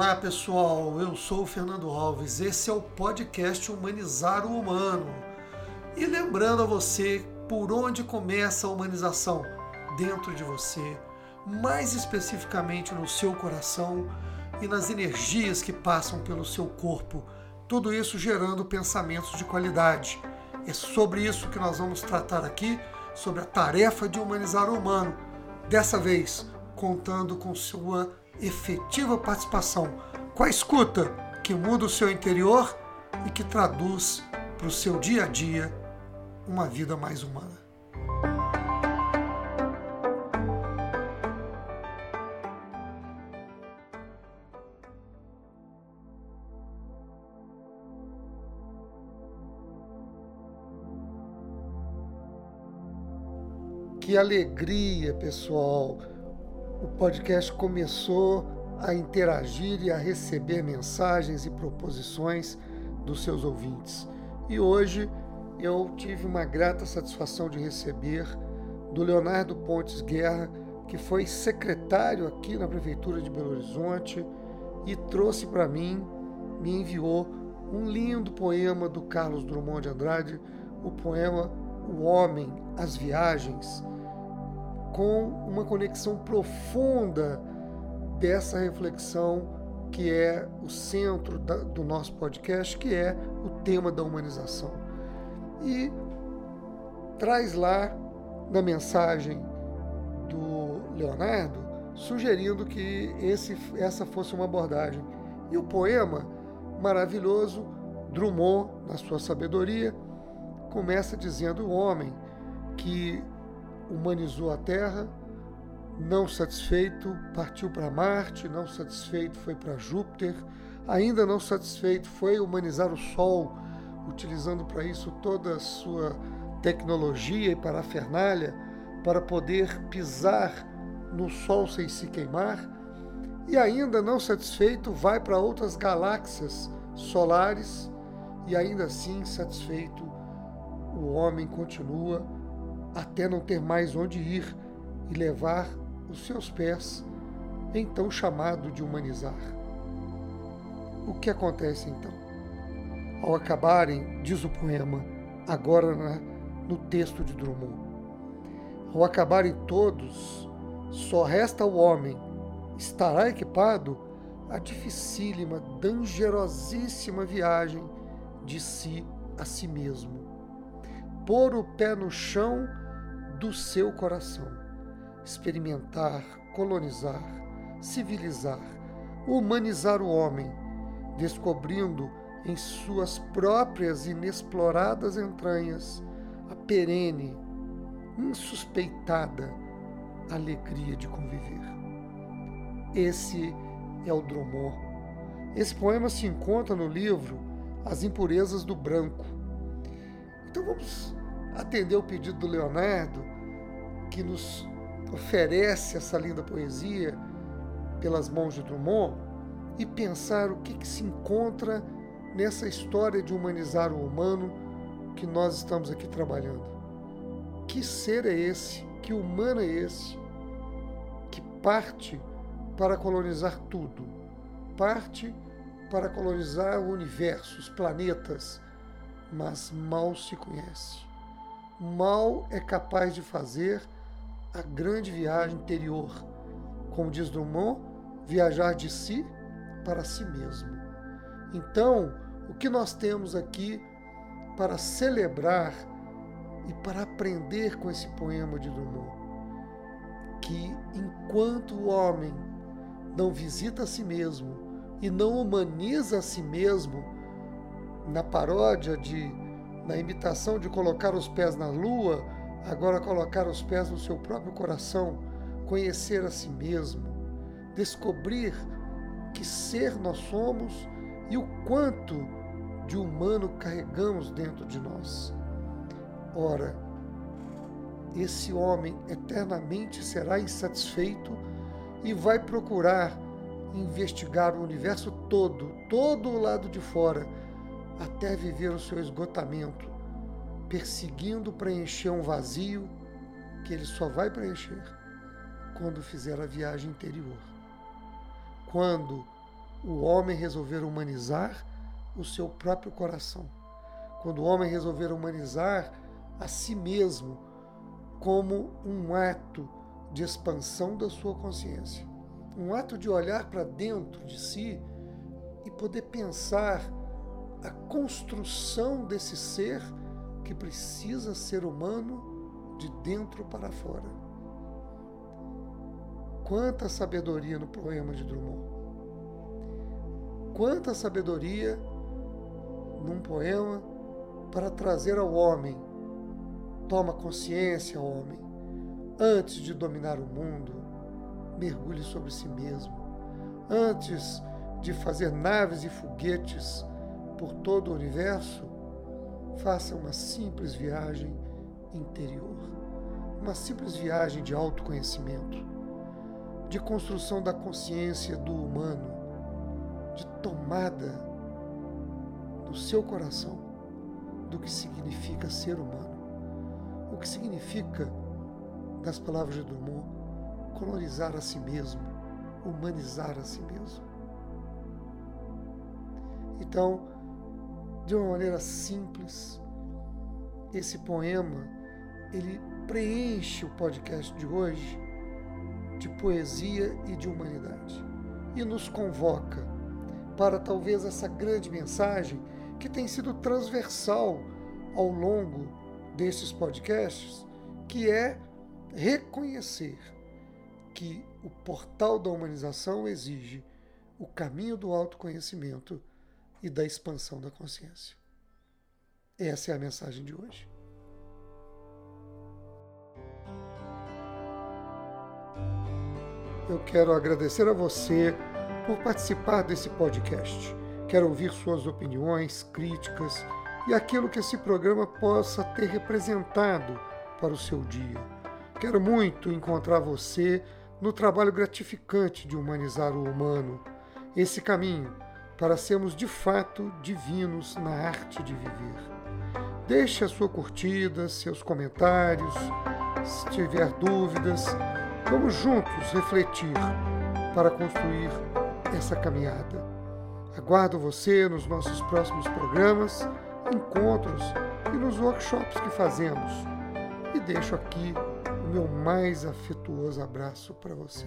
Olá pessoal, eu sou o Fernando Alves. Esse é o podcast Humanizar o Humano. E lembrando a você por onde começa a humanização dentro de você, mais especificamente no seu coração e nas energias que passam pelo seu corpo. Tudo isso gerando pensamentos de qualidade. É sobre isso que nós vamos tratar aqui, sobre a tarefa de humanizar o humano. Dessa vez, contando com sua efetiva participação com a escuta que muda o seu interior e que traduz para o seu dia a dia uma vida mais humana. Que alegria, pessoal! O podcast começou a interagir e a receber mensagens e proposições dos seus ouvintes. E hoje eu tive uma grata satisfação de receber do Leonardo Pontes Guerra, que foi secretário aqui na Prefeitura de Belo Horizonte e trouxe para mim, me enviou um lindo poema do Carlos Drummond de Andrade, o poema O Homem, as Viagens com uma conexão profunda dessa reflexão que é o centro da, do nosso podcast, que é o tema da humanização. E traz lá na mensagem do Leonardo sugerindo que esse, essa fosse uma abordagem. E o poema maravilhoso, Drummond, na sua sabedoria, começa dizendo o homem que humanizou a Terra, não satisfeito, partiu para Marte, não satisfeito, foi para Júpiter, ainda não satisfeito, foi humanizar o Sol, utilizando para isso toda a sua tecnologia e parafernália para poder pisar no Sol sem se queimar, e ainda não satisfeito, vai para outras galáxias solares, e ainda assim satisfeito, o homem continua até não ter mais onde ir e levar os seus pés, então chamado de humanizar. O que acontece então? Ao acabarem, diz o poema, agora na, no texto de Drummond, ao acabarem todos, só resta o homem, estará equipado a dificílima, dangerosíssima viagem de si a si mesmo. Pôr o pé no chão do seu coração. Experimentar, colonizar, civilizar, humanizar o homem, descobrindo em suas próprias inexploradas entranhas a perene, insuspeitada alegria de conviver. Esse é o Drummond. Esse poema se encontra no livro As Impurezas do Branco. Então vamos atender o pedido do Leonardo, que nos oferece essa linda poesia pelas mãos de Drummond, e pensar o que, que se encontra nessa história de humanizar o humano que nós estamos aqui trabalhando. Que ser é esse? Que humano é esse? Que parte para colonizar tudo, parte para colonizar o universo, os planetas, mas mal se conhece mal é capaz de fazer a grande viagem interior. Como diz Drummond, viajar de si para si mesmo. Então, o que nós temos aqui para celebrar e para aprender com esse poema de Drummond? Que enquanto o homem não visita a si mesmo e não humaniza a si mesmo, na paródia de na imitação de colocar os pés na lua, agora colocar os pés no seu próprio coração, conhecer a si mesmo, descobrir que ser nós somos e o quanto de humano carregamos dentro de nós. Ora, esse homem eternamente será insatisfeito e vai procurar investigar o universo todo, todo o lado de fora até viver o seu esgotamento, perseguindo preencher um vazio que ele só vai preencher quando fizer a viagem interior. Quando o homem resolver humanizar o seu próprio coração. Quando o homem resolver humanizar a si mesmo como um ato de expansão da sua consciência, um ato de olhar para dentro de si e poder pensar a construção desse ser que precisa ser humano de dentro para fora. Quanta sabedoria no poema de Drummond. Quanta sabedoria num poema para trazer ao homem. Toma consciência, homem. Antes de dominar o mundo, mergulhe sobre si mesmo. Antes de fazer naves e foguetes por todo o universo, faça uma simples viagem interior, uma simples viagem de autoconhecimento, de construção da consciência do humano, de tomada do seu coração do que significa ser humano, o que significa, das palavras de Drummond, colonizar a si mesmo, humanizar a si mesmo. Então, de uma maneira simples. Esse poema, ele preenche o podcast de hoje de poesia e de humanidade e nos convoca para talvez essa grande mensagem que tem sido transversal ao longo desses podcasts, que é reconhecer que o portal da humanização exige o caminho do autoconhecimento e da expansão da consciência. Essa é a mensagem de hoje. Eu quero agradecer a você por participar desse podcast. Quero ouvir suas opiniões, críticas e aquilo que esse programa possa ter representado para o seu dia. Quero muito encontrar você no trabalho gratificante de humanizar o humano. Esse caminho para sermos de fato divinos na arte de viver. Deixe a sua curtida, seus comentários, se tiver dúvidas, vamos juntos refletir para construir essa caminhada. Aguardo você nos nossos próximos programas, encontros e nos workshops que fazemos. E deixo aqui o meu mais afetuoso abraço para você.